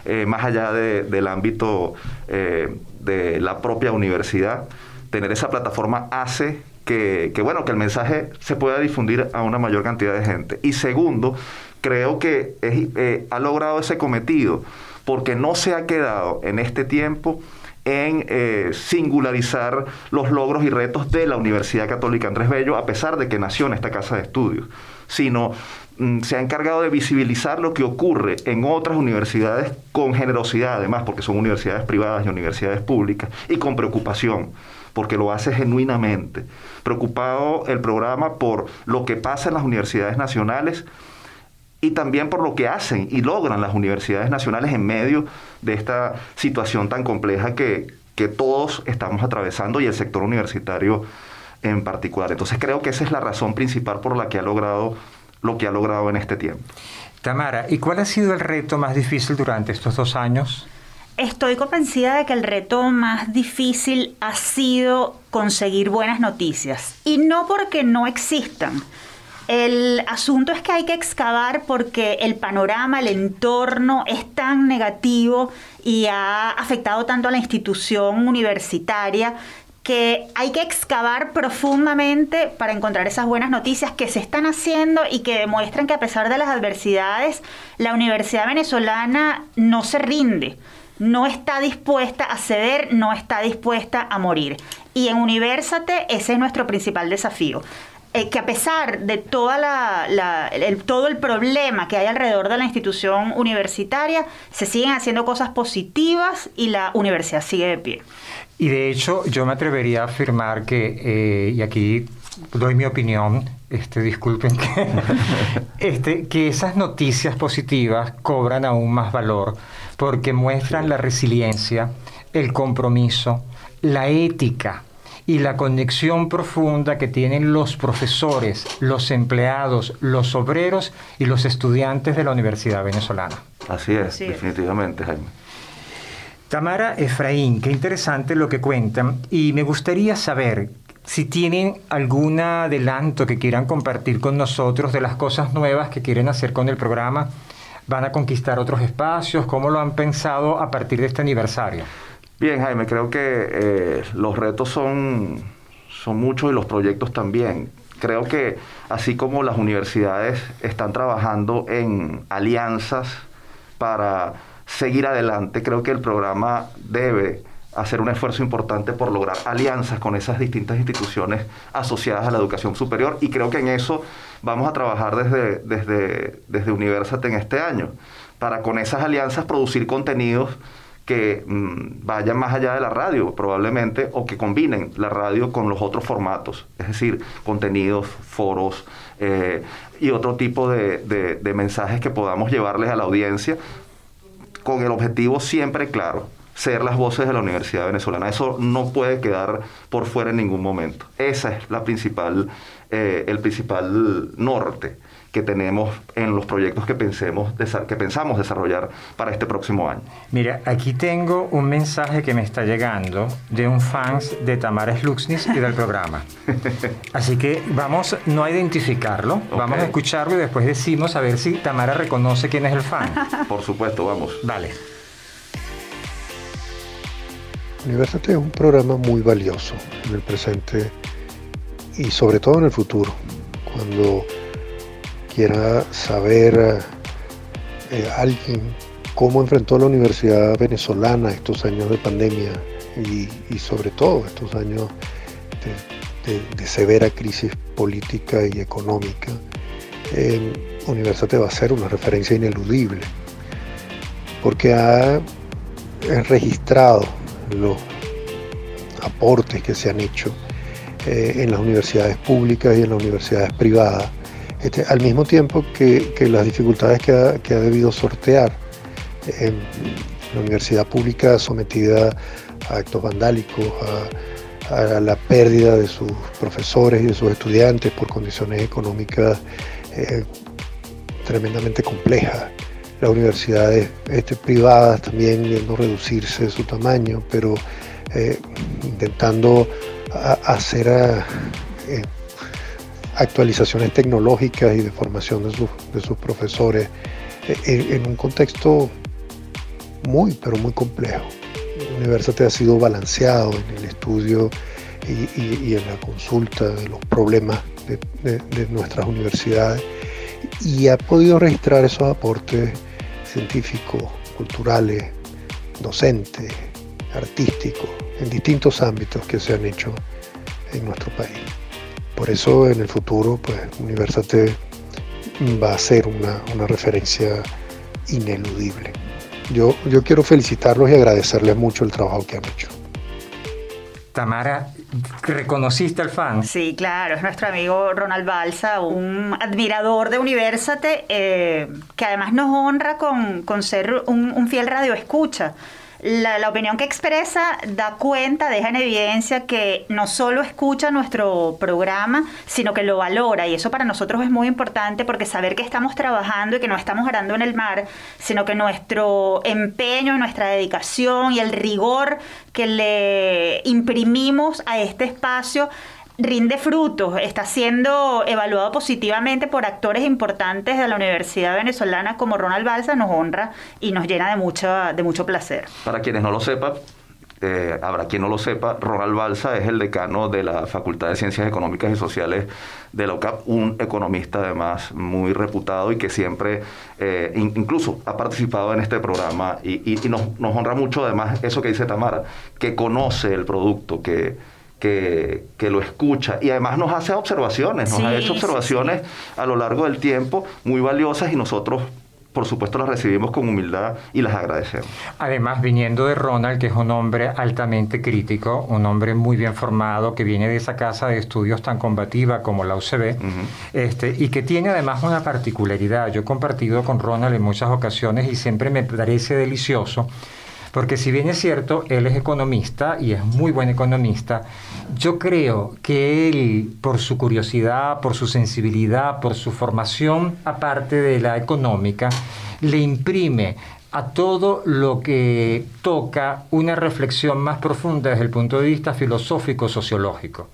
eh, más allá del ámbito eh, de la propia universidad. Tener esa plataforma hace que, bueno, que el mensaje se pueda difundir a una mayor cantidad de gente. Y segundo, creo que eh, ha logrado ese cometido porque no se ha quedado en este tiempo en eh, singularizar los logros y retos de la Universidad Católica Andrés Bello, a pesar de que nació en esta casa de estudios, sino mm, se ha encargado de visibilizar lo que ocurre en otras universidades con generosidad, además, porque son universidades privadas y universidades públicas, y con preocupación, porque lo hace genuinamente. Preocupado el programa por lo que pasa en las universidades nacionales, y también por lo que hacen y logran las universidades nacionales en medio de esta situación tan compleja que, que todos estamos atravesando y el sector universitario en particular. Entonces creo que esa es la razón principal por la que ha logrado lo que ha logrado en este tiempo. Tamara, ¿y cuál ha sido el reto más difícil durante estos dos años? Estoy convencida de que el reto más difícil ha sido conseguir buenas noticias. Y no porque no existan, el asunto es que hay que excavar porque el panorama, el entorno es tan negativo y ha afectado tanto a la institución universitaria que hay que excavar profundamente para encontrar esas buenas noticias que se están haciendo y que demuestran que a pesar de las adversidades, la Universidad Venezolana no se rinde, no está dispuesta a ceder, no está dispuesta a morir. Y en Universate ese es nuestro principal desafío. Eh, que a pesar de toda la, el, todo el problema que hay alrededor de la institución universitaria, se siguen haciendo cosas positivas y la universidad sigue de pie. Y de hecho, yo me atrevería a afirmar que, eh, y aquí doy mi opinión, este, disculpen que, [laughs] este, que esas noticias positivas cobran aún más valor porque muestran la resiliencia, el compromiso, la ética y la conexión profunda que tienen los profesores, los empleados, los obreros y los estudiantes de la Universidad Venezolana. Así es, definitivamente, Jaime. Tamara Efraín, qué interesante lo que cuentan y me gustaría saber si tienen algún adelanto que quieran compartir con nosotros de las cosas nuevas que quieren hacer con el programa. ¿Van a conquistar otros espacios? ¿Cómo lo han pensado a partir de este aniversario? Bien, Jaime, creo que eh, los retos son, son muchos y los proyectos también. Creo que así como las universidades están trabajando en alianzas para seguir adelante, creo que el programa debe hacer un esfuerzo importante por lograr alianzas con esas distintas instituciones asociadas a la educación superior y creo que en eso vamos a trabajar desde, desde, desde Universate en este año, para con esas alianzas producir contenidos que mm, vayan más allá de la radio probablemente o que combinen la radio con los otros formatos, es decir, contenidos, foros eh, y otro tipo de, de mensajes que podamos llevarles a la audiencia con el objetivo siempre claro, ser las voces de la Universidad Venezolana. Eso no puede quedar por fuera en ningún momento. Esa es la principal, eh, el principal norte que tenemos en los proyectos que, pensemos, que pensamos desarrollar para este próximo año. Mira, aquí tengo un mensaje que me está llegando de un fans de Tamara Sluxnis y del programa. [laughs] Así que vamos no a identificarlo, vamos a escucharlo y después decimos a ver si Tamara reconoce quién es el fan. [laughs] Por supuesto, vamos. Dale. Universate es un programa muy valioso en el presente y sobre todo en el futuro. Cuando quiera saber eh, alguien cómo enfrentó la universidad venezolana estos años de pandemia y, sobre todo estos años de, severa crisis política y económica, eh, Universate va a ser una referencia ineludible porque ha registrado los aportes que se han hecho eh, en las universidades públicas y en las universidades privadas, este, al mismo tiempo que, las dificultades que ha, debido sortear en la universidad pública sometida a actos vandálicos, a, la pérdida de sus profesores y de sus estudiantes por condiciones económicas eh, tremendamente complejas. Las universidades este, privadas también viendo reducirse su tamaño, pero eh, intentando hacer eh, actualizaciones tecnológicas y de formación de, sus profesores eh, en un contexto muy, pero muy complejo. Universate ha sido balanceado en el estudio y, en la consulta de los problemas de nuestras universidades y ha podido registrar esos aportes científicos, culturales, docentes, artísticos, en distintos ámbitos que se han hecho en nuestro país. Por eso en el futuro, pues Universate va a ser una, referencia ineludible. Yo, yo quiero felicitarlos y agradecerles mucho el trabajo que han hecho. Tamara, ¿reconociste al fan? Sí, claro, es nuestro amigo Ronald Balsa, un admirador de Universate, eh, que además nos honra con, con ser un, un fiel radioescucha la, opinión que expresa da cuenta, deja en evidencia que no solo escucha nuestro programa, sino que lo valora. Y eso para nosotros es muy importante porque saber que estamos trabajando y que no estamos arando en el mar, sino que nuestro empeño, nuestra dedicación y el rigor que le imprimimos a este espacio rinde frutos, está siendo evaluado positivamente por actores importantes de la Universidad Venezolana como Ronald Balsa, nos honra y nos llena de, mucha, de mucho placer. Para quienes no lo sepan, eh, habrá quien no lo sepa, Ronald Balsa es el decano de la Facultad de Ciencias Económicas y Sociales de la UCAP, un economista además muy reputado y que siempre eh, incluso ha participado en este programa y, y nos, nos honra mucho además eso que dice Tamara, que conoce el producto, que que, lo escucha y además nos hace observaciones, nos ha hecho observaciones a lo largo del tiempo muy valiosas y nosotros por supuesto las recibimos con humildad y las agradecemos. Además, viniendo de Ronald, que es un hombre altamente crítico, un hombre muy bien formado, que viene de esa casa de estudios tan combativa como la UCB, este, y que tiene además una particularidad. Yo he compartido con Ronald en muchas ocasiones y siempre me parece delicioso porque si bien es cierto, él es economista y es muy buen economista, yo creo que él, por su curiosidad, por su sensibilidad, por su formación, aparte de la económica, le imprime a todo lo que toca una reflexión más profunda desde el punto de vista filosófico-sociológico.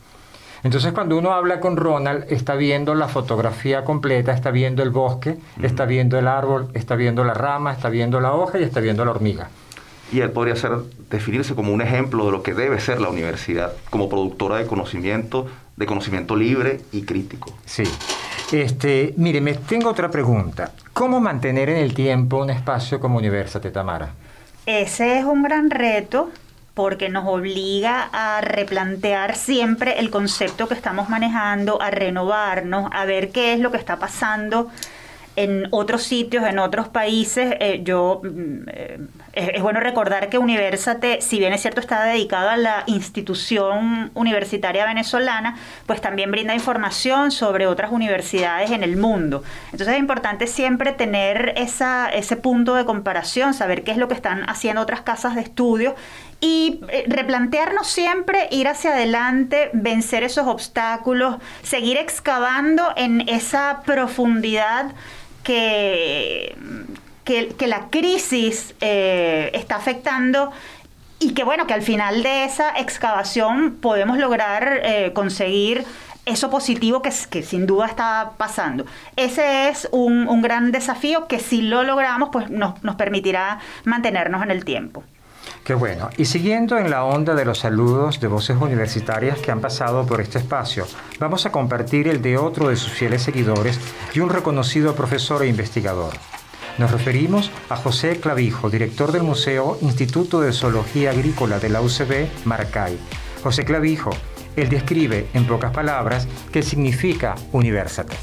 Entonces cuando uno habla con Ronald, está viendo la fotografía completa, está viendo el bosque, está viendo el árbol, está viendo la rama, está viendo la hoja y está viendo la hormiga y él podría ser, definirse como un ejemplo de lo que debe ser la universidad, como productora de conocimiento, de conocimiento libre y crítico. Sí. Este, mire, me tengo otra pregunta. ¿Cómo mantener en el tiempo un espacio como Universitate Tamara? Ese es un gran reto porque nos obliga a replantear siempre el concepto que estamos manejando, a renovarnos, a ver qué es lo que está pasando en otros sitios, en otros países. Eh, yo mm, eh, es, bueno recordar que Universate, si bien es cierto está dedicado a la institución universitaria venezolana, pues también brinda información sobre otras universidades en el mundo. Entonces es importante siempre tener esa, ese punto de comparación, saber qué es lo que están haciendo otras casas de estudio y eh, replantearnos siempre, ir hacia adelante, vencer esos obstáculos, seguir excavando en esa profundidad que, que, la crisis eh, está afectando y que bueno, que al final de esa excavación podemos lograr eh, conseguir eso positivo que, que, sin duda está pasando. Ese es un, un, gran desafío que si lo logramos, pues nos, nos permitirá mantenernos en el tiempo. Qué bueno. Y siguiendo en la onda de los saludos de voces universitarias que han pasado por este espacio, vamos a compartir el de otro de sus fieles seguidores y un reconocido profesor e investigador. Nos referimos a José Clavijo, director del Museo Instituto de Zoología Agrícola de la UCB, Maracay. José Clavijo, él describe en pocas palabras qué significa Universate.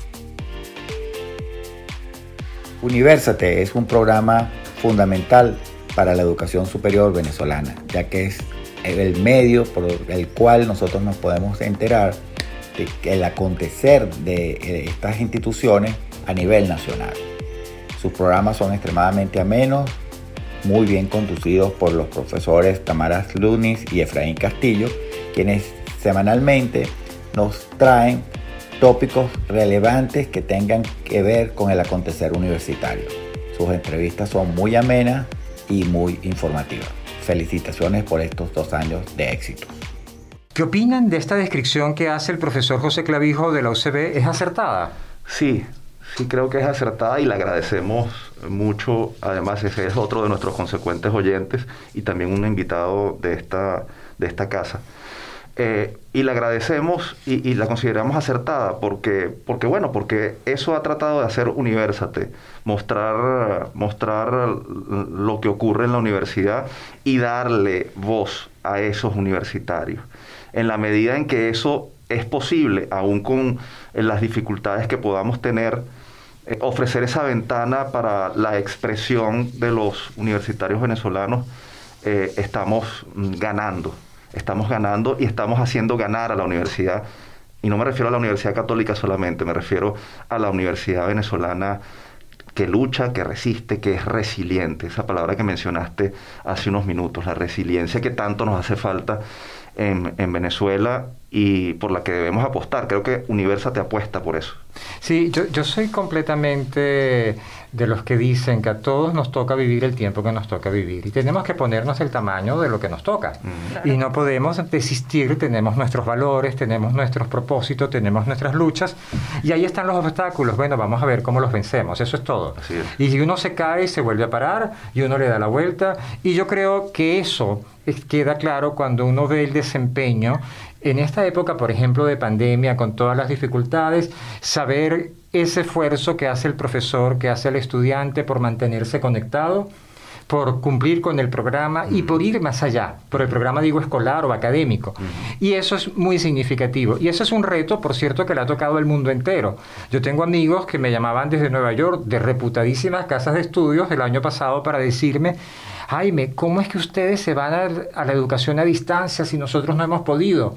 Universate es un programa fundamental para la educación superior venezolana, ya que es el medio por el cual nosotros nos podemos enterar del acontecer de estas instituciones a nivel nacional. Sus programas son extremadamente amenos, muy bien conducidos por los profesores Tamaras Lunis y Efraín Castillo, quienes semanalmente nos traen tópicos relevantes que tengan que ver con el acontecer universitario. Sus entrevistas son muy amenas y muy informativa. Felicitaciones por estos dos años de éxito. ¿Qué opinan de esta descripción que hace el profesor José Clavijo de la UCB? ¿Es acertada? Sí, sí creo que es acertada y le agradecemos mucho. Además, ese es otro de nuestros consecuentes oyentes y también un invitado de esta, de esta casa. Eh, y le agradecemos y, la consideramos acertada porque, porque, bueno, porque eso ha tratado de hacer Universate, mostrar, mostrar lo que ocurre en la universidad y darle voz a esos universitarios. En la medida en que eso es posible, aún con eh, las dificultades que podamos tener, eh, ofrecer esa ventana para la expresión de los universitarios venezolanos, estamos mm, ganando estamos ganando y estamos haciendo ganar a la universidad. Y no me refiero a la Universidad Católica solamente, me refiero a la Universidad Venezolana que lucha, que resiste, que es resiliente. Esa palabra que mencionaste hace unos minutos, la resiliencia que tanto nos hace falta en, en Venezuela y por la que debemos apostar. Creo que Universa te apuesta por eso. Sí, yo, yo soy completamente de los que dicen que a todos nos toca vivir el tiempo que nos toca vivir y tenemos que ponernos el tamaño de lo que nos toca. Y no podemos desistir, tenemos nuestros valores, tenemos nuestros propósitos, tenemos nuestras luchas y ahí están los obstáculos. Bueno, vamos a ver cómo los vencemos, eso es todo. Y si uno se cae, se vuelve a parar y uno le da la vuelta y yo creo que eso queda claro cuando uno ve el desempeño en esta época, por ejemplo, de pandemia, con todas las dificultades, saber ese esfuerzo que hace el profesor, que hace el estudiante por mantenerse conectado, por cumplir con el programa y por ir más allá, por el programa digo escolar o académico. Y eso es muy significativo. Y eso es un reto, por cierto, que le ha tocado al mundo entero. Yo tengo amigos que me llamaban desde Nueva York, de reputadísimas casas de estudios el año pasado, para decirme, Jaime, ¿cómo es que ustedes se van a, a la educación a distancia si nosotros no hemos podido?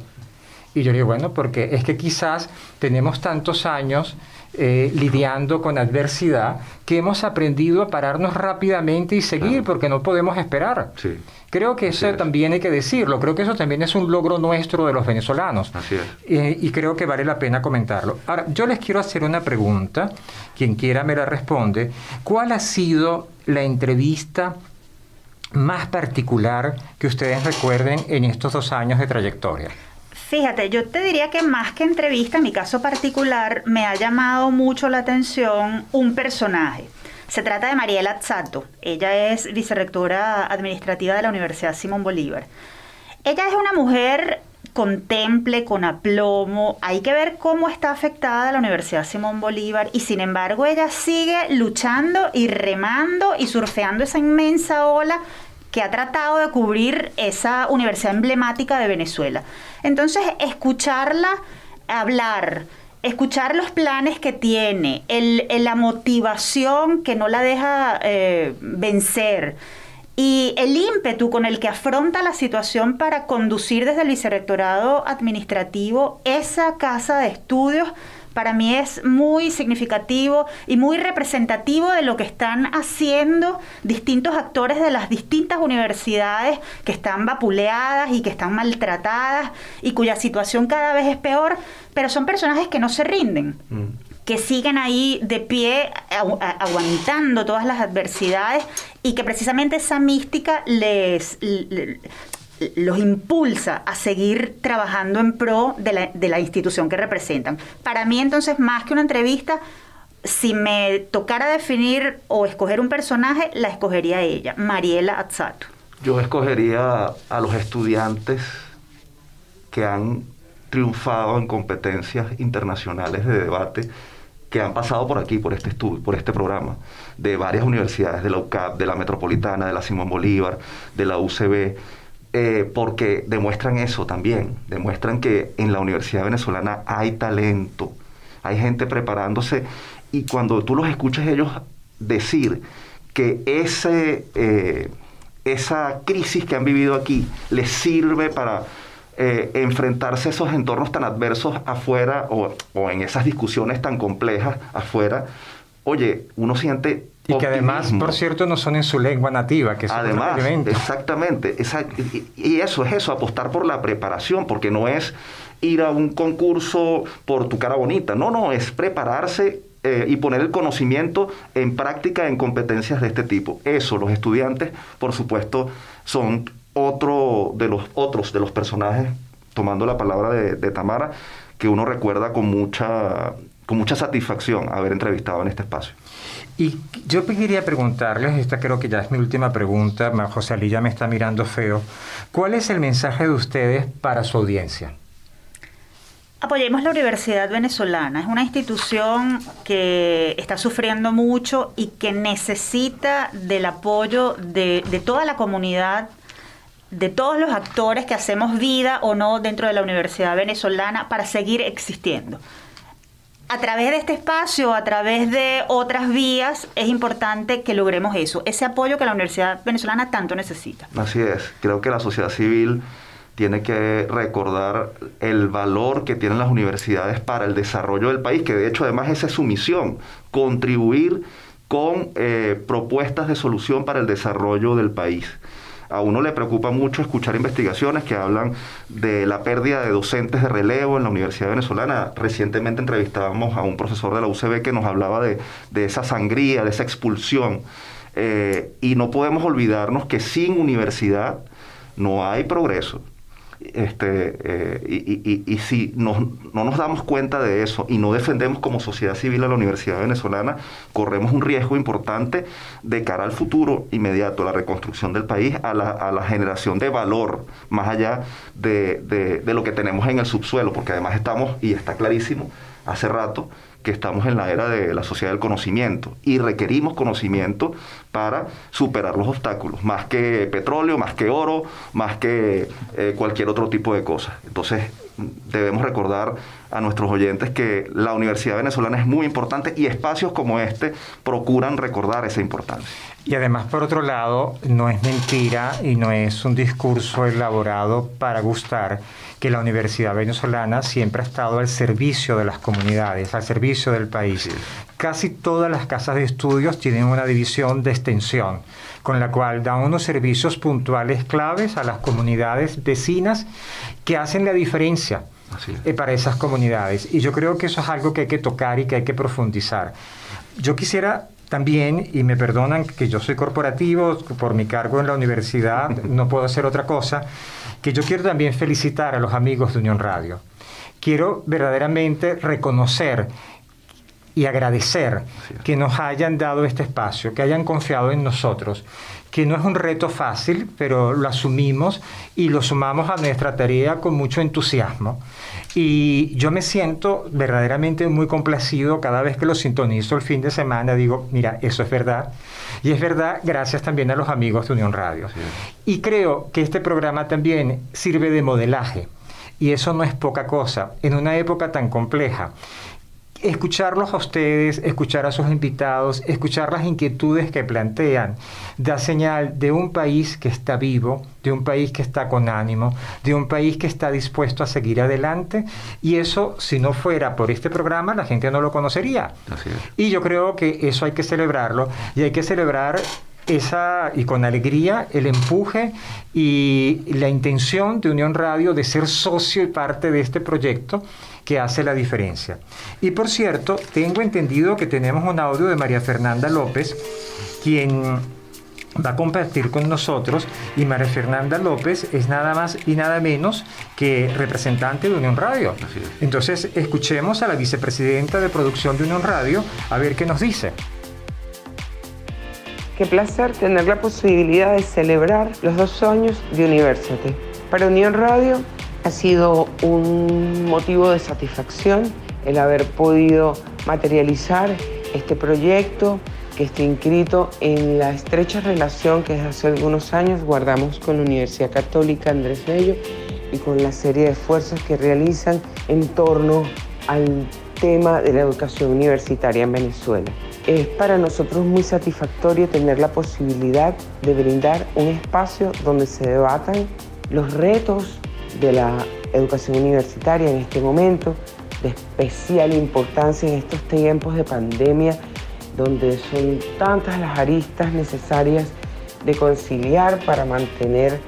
Y yo digo, bueno, porque es que quizás tenemos tantos años eh, lidiando con adversidad que hemos aprendido a pararnos rápidamente y seguir porque no podemos esperar. Creo que eso también hay que decirlo, creo que eso también es un logro nuestro de los venezolanos eh, y creo que vale la pena comentarlo. Ahora, yo les quiero hacer una pregunta, quien quiera me la responde. ¿Cuál ha sido la entrevista más particular que ustedes recuerden en estos dos años de trayectoria? Fíjate, yo te diría que más que entrevista, en mi caso particular, me ha llamado mucho la atención un personaje. Se trata de Mariela Azzato. Ella es vicerrectora administrativa de la Universidad Simón Bolívar. Ella es una mujer contemple, con aplomo. Hay que ver cómo está afectada la Universidad Simón Bolívar y sin embargo ella sigue luchando y remando y surfeando esa inmensa ola que ha tratado de cubrir esa universidad emblemática de Venezuela. Entonces, escucharla hablar, escuchar los planes que tiene, el, la motivación que no la deja eh, vencer y el ímpetu con el que afronta la situación para conducir desde el vicerrectorado administrativo esa casa de estudios para mí es muy significativo y muy representativo de lo que están haciendo distintos actores de las distintas universidades que están vapuleadas y que están maltratadas y cuya situación cada vez es peor, pero son personajes que no se rinden. Mm. que siguen ahí de pie aguantando todas las adversidades y que precisamente esa mística les, los impulsa a seguir trabajando en pro de la, de la institución que representan. Para mí entonces, más que una entrevista, si me tocara definir o escoger un personaje, la escogería ella, Mariela Azzato. Yo escogería a los estudiantes que han triunfado en competencias internacionales de debate que han pasado por aquí, por este estudio, por este programa, de varias universidades, de la UCAP, de la Metropolitana, de la Simón Bolívar, de la UCB, eh, porque demuestran eso también, demuestran que en la Universidad Venezolana hay talento, hay gente preparándose y cuando tú los escuchas ellos decir que ese, eh, esa crisis que han vivido aquí les sirve para eh, enfrentarse a esos entornos tan adversos afuera o, o en esas discusiones tan complejas afuera, oye, uno siente y que además, por cierto, no son en su lengua nativa, que es además, exactamente. y eso es eso, apostar por la preparación, porque no es ir a un concurso por tu cara bonita. No, no, es prepararse eh, y poner el conocimiento en práctica en competencias de este tipo. Eso, los estudiantes, por supuesto, son otro de los otros de los personajes, tomando la palabra de, de Tamara, que uno recuerda con mucha, con mucha satisfacción haber entrevistado en este espacio. Y yo quería preguntarles, esta creo que ya es mi última pregunta, José Ali ya me está mirando feo, ¿cuál es el mensaje de ustedes para su audiencia? Apoyemos la Universidad Venezolana. Es una institución que está sufriendo mucho y que necesita del apoyo de, de, toda la comunidad, de todos los actores que hacemos vida o no dentro de la Universidad Venezolana para seguir existiendo a través de este espacio, a través de otras vías, es importante que logremos eso, ese apoyo que la Universidad Venezolana tanto necesita. Así es, creo que la sociedad civil tiene que recordar el valor que tienen las universidades para el desarrollo del país, que de hecho además esa es su misión, contribuir con eh, propuestas de solución para el desarrollo del país a uno le preocupa mucho escuchar investigaciones que hablan de la pérdida de docentes de relevo en la Universidad Venezolana. Recientemente entrevistábamos a un profesor de la UCB que nos hablaba de, esa sangría, de esa expulsión. Eh, y no podemos olvidarnos que sin universidad no hay progreso. Este, eh, y, si no, nos damos cuenta de eso y no defendemos como sociedad civil a la Universidad Venezolana, corremos un riesgo importante de cara al futuro inmediato, a la reconstrucción del país, a la, generación de valor, más allá de, de lo que tenemos en el subsuelo, porque además estamos, y está clarísimo, hace rato, que estamos en la era de la sociedad del conocimiento y requerimos conocimiento para superar los obstáculos, más que petróleo, más que oro, más que eh, cualquier otro tipo de cosas. Entonces debemos recordar a nuestros oyentes que la Universidad Venezolana es muy importante y espacios como este procuran recordar esa importancia. Y además, por otro lado, no es mentira y no es un discurso elaborado para gustar que la Universidad Venezolana siempre ha estado al servicio de las comunidades, al servicio del país. Casi todas las casas de estudios tienen una división de extensión, con la cual dan unos servicios puntuales claves a las comunidades vecinas que hacen la diferencia. Eh, para esas comunidades. Y yo creo que eso es algo que hay que tocar y que hay que profundizar. Yo quisiera también, y me perdonan que yo soy corporativo, por mi cargo en la universidad [laughs] no puedo hacer otra cosa, que yo quiero también felicitar a los amigos de Unión Radio. Quiero verdaderamente reconocer y agradecer que nos hayan dado este espacio, que hayan confiado en nosotros, que no es un reto fácil, pero lo asumimos y lo sumamos a nuestra tarea con mucho entusiasmo. Y yo me siento verdaderamente muy complacido cada vez que lo sintonizo el fin de semana. Digo, mira, eso es verdad. Y es verdad gracias también a los amigos de Unión Radio. Y creo que este programa también sirve de modelaje. Y eso no es poca cosa. En una época tan compleja escucharlos a ustedes, escuchar a sus invitados, escuchar las inquietudes que plantean, da señal de un país que está vivo, de un país que está con ánimo, de un país que está dispuesto a seguir adelante. Y eso, si no fuera por este programa, la gente no lo conocería. Y yo creo que eso hay que celebrarlo y hay que celebrar esa, y con alegría el empuje y la intención de Unión Radio de ser socio y parte de este proyecto que hace la diferencia. Y por cierto, tengo entendido que tenemos un audio de María Fernanda López, quien va a compartir con nosotros y María Fernanda López es nada más y nada menos que representante de Unión Radio. Entonces escuchemos a la vicepresidenta de producción de Unión Radio a ver qué nos dice. Qué placer tener la posibilidad de celebrar los dos años de University. Para Unión Radio ha sido un motivo de satisfacción el haber podido materializar este proyecto que está inscrito en la estrecha relación que hace algunos años guardamos con la Universidad Católica Andrés Bello y con la serie de esfuerzos que realizan en torno al tema de la educación universitaria en Venezuela. Es para nosotros muy satisfactorio tener la posibilidad de brindar un espacio donde se debatan los retos de la educación universitaria en este momento, de especial importancia en estos tiempos de pandemia, donde son tantas las aristas necesarias de conciliar para mantener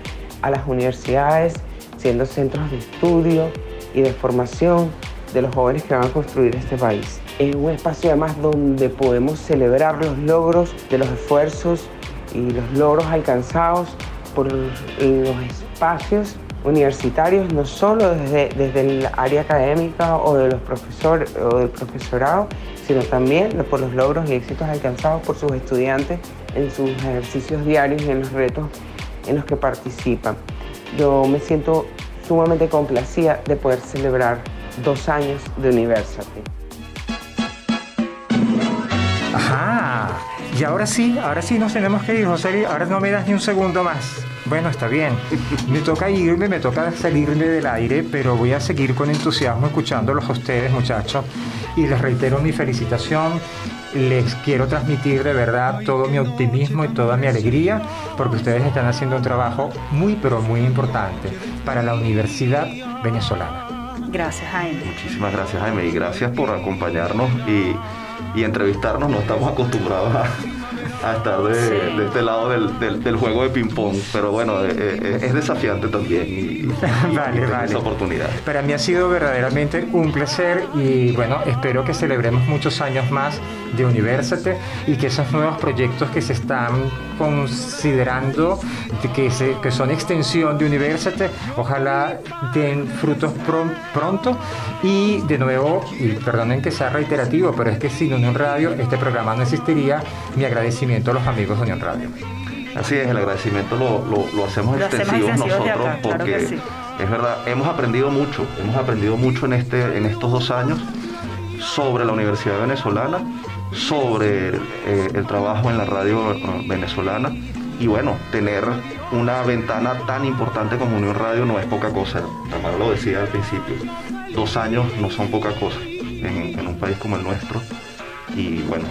a las universidades siendo centros de estudio y de formación de los jóvenes que van a construir este país. Es un espacio además donde podemos celebrar los logros de los esfuerzos y los logros alcanzados por los espacios universitarios, no solo desde, desde el área académica o, de los profesores o del profesorado, sino también por los logros y éxitos alcanzados por sus estudiantes en sus ejercicios diarios y en los retos en los que participan. Yo me siento sumamente complacida de poder celebrar dos años de University. Ajá, y ahora sí, ahora sí nos tenemos que ir, José, ahora no me das ni un segundo más. Bueno, está bien. Me toca irme, me toca salirme del aire, pero voy a seguir con entusiasmo escuchándolos a ustedes, muchachos. Y les reitero mi felicitación. Les quiero transmitir de verdad todo mi optimismo y toda mi alegría, porque ustedes están haciendo un trabajo muy, pero muy importante para la Universidad Venezolana. Gracias, Jaime. Muchísimas gracias, Jaime, y gracias por acompañarnos y, y entrevistarnos. No estamos acostumbrados a a estar de, este lado del, juego de ping-pong. Pero bueno, eh, eh, es desafiante también y, [laughs] vale, vale. esa oportunidad. Para mí ha sido verdaderamente un placer y bueno, espero que celebremos muchos años más de University y que esos nuevos proyectos que se están considerando, que, se, que son extensión de University, ojalá den frutos pronto y de nuevo, y perdonen que sea reiterativo, pero es que sin Unión Radio este programa no existiría. Mi agradecimiento a los amigos de Unión Radio. Así es, el agradecimiento lo, lo, hacemos extensivo nosotros porque es verdad, hemos aprendido mucho, hemos aprendido mucho en, este, en estos dos años sobre la Universidad Venezolana sobre eh, el trabajo en la radio eh, venezolana. Y bueno, tener una ventana tan importante como Unión Radio no es poca cosa. Tamara lo decía al principio. Dos años no son poca cosa en un país como el nuestro. Y bueno,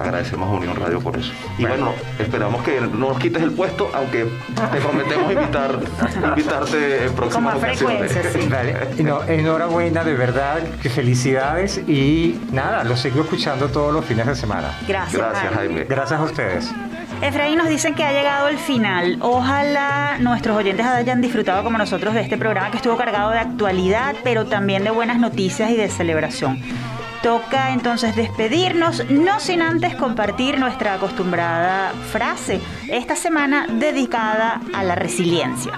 agradecemos a Unión Radio por eso. Y bueno, esperamos que no nos quites el puesto, aunque te [laughs] prometemos invitar, invitarte en próximas ocasiones. enhorabuena, de verdad, que felicidades y nada, lo sigo escuchando todos los fines de semana. Gracias, Gracias Jaime. Gracias a ustedes. Efraín nos dicen que ha llegado el final. Ojalá nuestros oyentes hayan disfrutado como nosotros de este programa que estuvo cargado de actualidad, pero también de buenas noticias y de celebración. Toca entonces despedirnos, no sin antes compartir nuestra acostumbrada frase, esta semana dedicada a la resiliencia.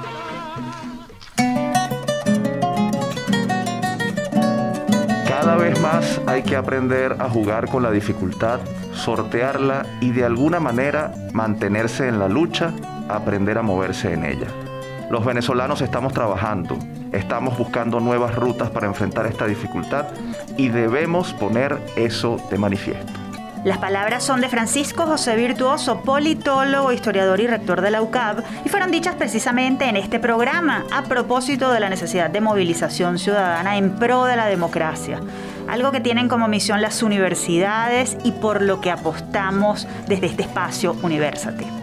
Cada vez más hay que aprender a jugar con la dificultad, sortearla y de alguna manera mantenerse en la lucha, aprender a moverse en ella. Los venezolanos estamos trabajando, estamos buscando nuevas rutas para enfrentar esta dificultad y debemos poner eso de manifiesto. Las palabras son de Francisco José Virtuoso, politólogo, historiador y rector de la UCAB, y fueron dichas precisamente en este programa a propósito de la necesidad de movilización ciudadana en pro de la democracia, algo que tienen como misión las universidades y por lo que apostamos desde este espacio Universate.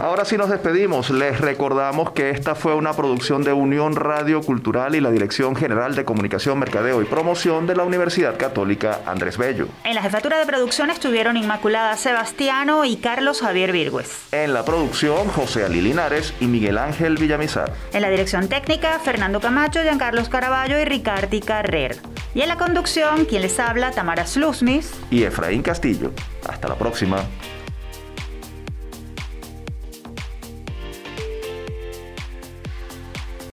Ahora sí nos despedimos. Les recordamos que esta fue una producción de Unión Radio Cultural y la Dirección General de Comunicación, Mercadeo y Promoción de la Universidad Católica Andrés Bello. En la jefatura de producción estuvieron Inmaculada Sebastiano y Carlos Javier Virgües. En la producción, José Ali Linares y Miguel Ángel Villamizar. En la dirección técnica, Fernando Camacho, Giancarlos Caraballo y Ricardi Carrer. Y en la conducción, quien les habla, Tamara Slusnis y Efraín Castillo. Hasta la próxima.